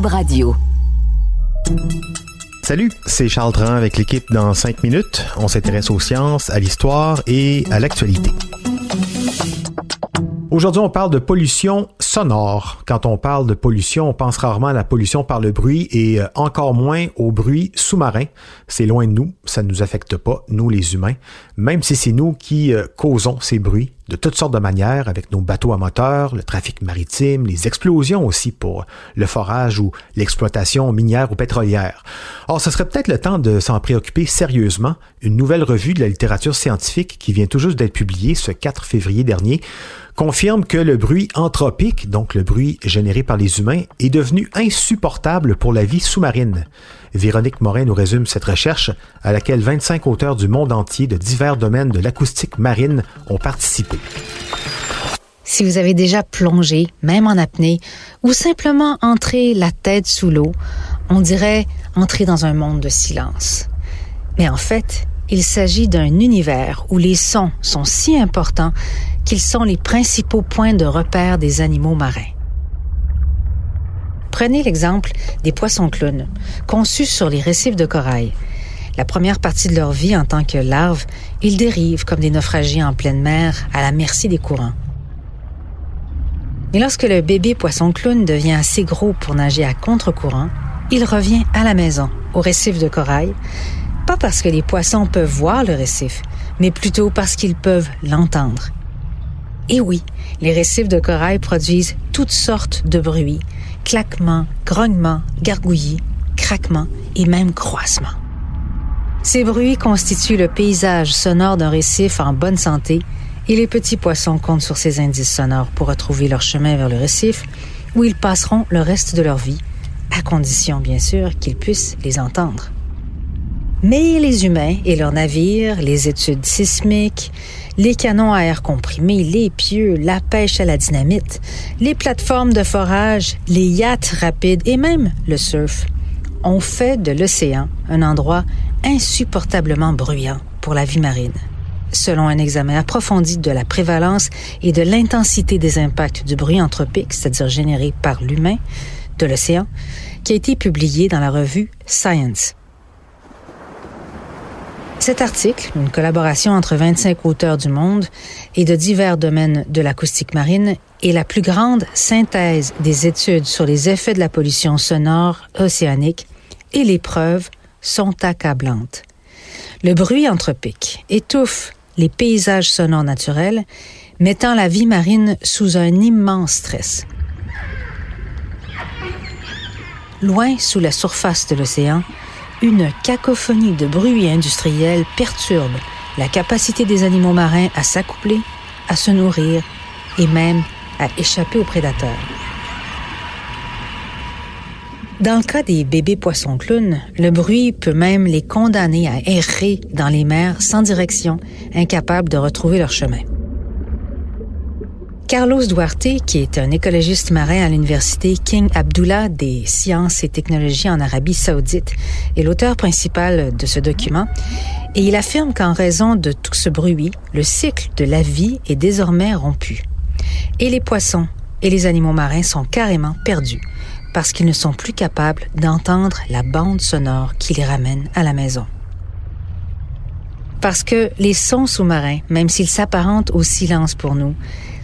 Radio. Salut, c'est Charles Dran avec l'équipe dans 5 minutes. On s'intéresse aux sciences, à l'histoire et à l'actualité. Aujourd'hui, on parle de pollution sonore. Quand on parle de pollution, on pense rarement à la pollution par le bruit et euh, encore moins au bruit sous-marin. C'est loin de nous, ça ne nous affecte pas, nous les humains, même si c'est nous qui euh, causons ces bruits de toutes sortes de manières avec nos bateaux à moteur, le trafic maritime, les explosions aussi pour le forage ou l'exploitation minière ou pétrolière. Or, ce serait peut-être le temps de s'en préoccuper sérieusement. Une nouvelle revue de la littérature scientifique qui vient tout juste d'être publiée ce 4 février dernier confirme que le bruit anthropique, donc le bruit généré par les humains, est devenu insupportable pour la vie sous-marine. Véronique Morin nous résume cette recherche à laquelle 25 auteurs du monde entier de divers domaines de l'acoustique marine ont participé. Si vous avez déjà plongé, même en apnée, ou simplement entré la tête sous l'eau, on dirait entrer dans un monde de silence. Mais en fait, il s'agit d'un univers où les sons sont si importants qu'ils sont les principaux points de repère des animaux marins. Prenez l'exemple des poissons clowns, conçus sur les récifs de corail. La première partie de leur vie en tant que larves, ils dérivent comme des naufragés en pleine mer à la merci des courants. Mais lorsque le bébé poisson clown devient assez gros pour nager à contre-courant, il revient à la maison, au récif de corail, pas parce que les poissons peuvent voir le récif, mais plutôt parce qu'ils peuvent l'entendre. Et oui, les récifs de corail produisent toutes sortes de bruits, claquements, grognements, gargouillis, craquements et même croissements. Ces bruits constituent le paysage sonore d'un récif en bonne santé et les petits poissons comptent sur ces indices sonores pour retrouver leur chemin vers le récif où ils passeront le reste de leur vie, à condition bien sûr qu'ils puissent les entendre. Mais les humains et leurs navires, les études sismiques, les canons à air comprimé, les pieux, la pêche à la dynamite, les plateformes de forage, les yachts rapides et même le surf ont fait de l'océan un endroit insupportablement bruyant pour la vie marine. Selon un examen approfondi de la prévalence et de l'intensité des impacts du bruit anthropique, c'est-à-dire généré par l'humain, de l'océan, qui a été publié dans la revue Science. Cet article, une collaboration entre 25 auteurs du monde et de divers domaines de l'acoustique marine, est la plus grande synthèse des études sur les effets de la pollution sonore océanique et les preuves sont accablantes. Le bruit anthropique étouffe les paysages sonores naturels, mettant la vie marine sous un immense stress. Loin sous la surface de l'océan, une cacophonie de bruits industriels perturbe la capacité des animaux marins à s'accoupler, à se nourrir et même à échapper aux prédateurs. Dans le cas des bébés poissons clowns, le bruit peut même les condamner à errer dans les mers sans direction, incapables de retrouver leur chemin. Carlos Duarte, qui est un écologiste marin à l'université King Abdullah des sciences et technologies en Arabie saoudite, est l'auteur principal de ce document, et il affirme qu'en raison de tout ce bruit, le cycle de la vie est désormais rompu. Et les poissons et les animaux marins sont carrément perdus parce qu'ils ne sont plus capables d'entendre la bande sonore qui les ramène à la maison. Parce que les sons sous-marins, même s'ils s'apparentent au silence pour nous,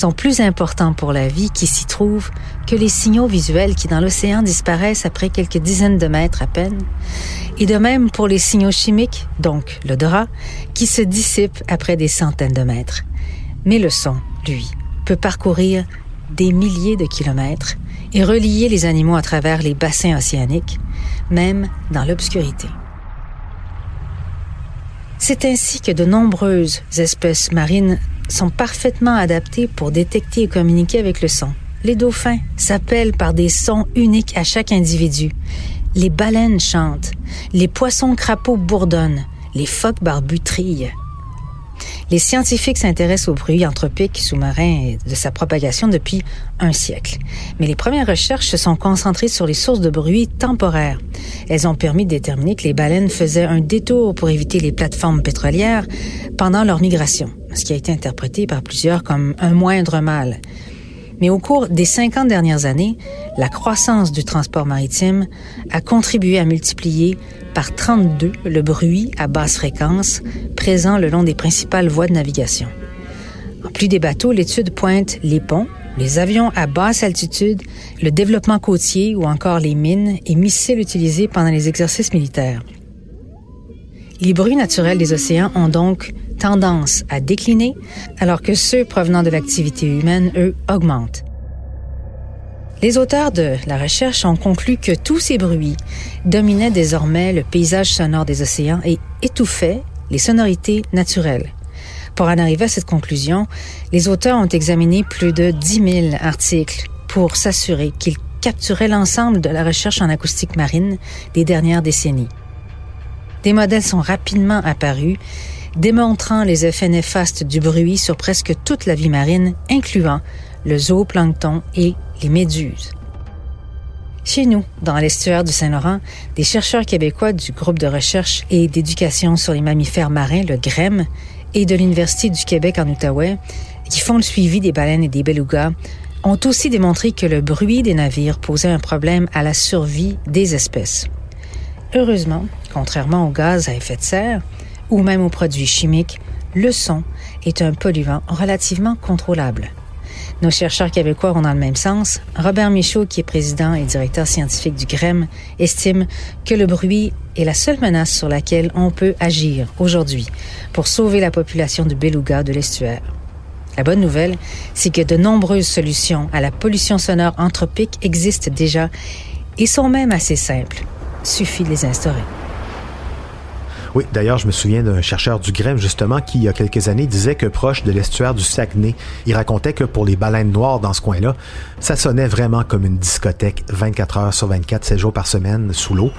sont plus importants pour la vie qui s'y trouve que les signaux visuels qui dans l'océan disparaissent après quelques dizaines de mètres à peine, et de même pour les signaux chimiques, donc l'odorat, qui se dissipent après des centaines de mètres. Mais le son, lui, peut parcourir des milliers de kilomètres et relier les animaux à travers les bassins océaniques, même dans l'obscurité. C'est ainsi que de nombreuses espèces marines sont parfaitement adaptées pour détecter et communiquer avec le son, les dauphins s'appellent par des sons uniques à chaque individu. Les baleines chantent, les poissons crapauds bourdonnent, les phoques barbus trillent. Les scientifiques s'intéressent au bruit anthropique sous-marin et de sa propagation depuis un siècle. Mais les premières recherches se sont concentrées sur les sources de bruit temporaires. Elles ont permis de déterminer que les baleines faisaient un détour pour éviter les plateformes pétrolières pendant leur migration, ce qui a été interprété par plusieurs comme un moindre mal. Mais au cours des 50 dernières années, la croissance du transport maritime a contribué à multiplier par 32 le bruit à basse fréquence présent le long des principales voies de navigation. En plus des bateaux, l'étude pointe les ponts, les avions à basse altitude, le développement côtier ou encore les mines et missiles utilisés pendant les exercices militaires. Les bruits naturels des océans ont donc tendance à décliner, alors que ceux provenant de l'activité humaine, eux, augmentent. Les auteurs de la recherche ont conclu que tous ces bruits dominaient désormais le paysage sonore des océans et étouffaient les sonorités naturelles. Pour en arriver à cette conclusion, les auteurs ont examiné plus de 10 000 articles pour s'assurer qu'ils capturaient l'ensemble de la recherche en acoustique marine des dernières décennies. Des modèles sont rapidement apparus, démontrant les effets néfastes du bruit sur presque toute la vie marine, incluant le zooplancton et les méduses. Chez nous, dans l'estuaire du Saint-Laurent, des chercheurs québécois du groupe de recherche et d'éducation sur les mammifères marins, le GREM, et de l'Université du Québec en Outaouais, qui font le suivi des baleines et des belugas, ont aussi démontré que le bruit des navires posait un problème à la survie des espèces. Heureusement, contrairement aux gaz à effet de serre ou même aux produits chimiques, le son est un polluant relativement contrôlable. Nos chercheurs québécois vont dans le même sens. Robert Michaud, qui est président et directeur scientifique du GREM, estime que le bruit est la seule menace sur laquelle on peut agir aujourd'hui pour sauver la population du beluga de l'estuaire. La bonne nouvelle, c'est que de nombreuses solutions à la pollution sonore anthropique existent déjà et sont même assez simples. Suffit de les instaurer. Oui, d'ailleurs, je me souviens d'un chercheur du Grême, justement, qui, il y a quelques années, disait que proche de l'estuaire du Saguenay, il racontait que pour les baleines noires dans ce coin-là, ça sonnait vraiment comme une discothèque 24 heures sur 24, 7 jours par semaine sous l'eau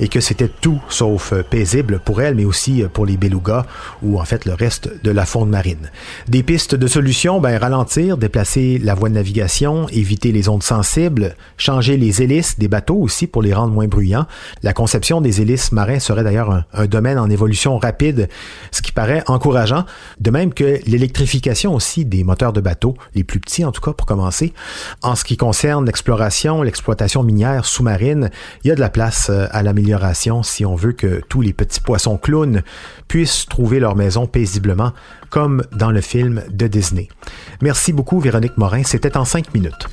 et que c'était tout sauf euh, paisible pour elle, mais aussi euh, pour les belugas ou en fait le reste de la faune marine. Des pistes de solutions, ben ralentir, déplacer la voie de navigation, éviter les ondes sensibles, changer les hélices des bateaux aussi pour les rendre moins bruyants. La conception des hélices marins serait d'ailleurs un, un domaine en évolution rapide, ce qui paraît encourageant, de même que l'électrification aussi des moteurs de bateaux, les plus petits en tout cas pour commencer. En ce qui concerne l'exploration, l'exploitation minière sous-marine, il y a de la place euh, à l'amélioration si on veut que tous les petits poissons clowns puissent trouver leur maison paisiblement, comme dans le film de Disney. Merci beaucoup, Véronique Morin. C'était en cinq minutes.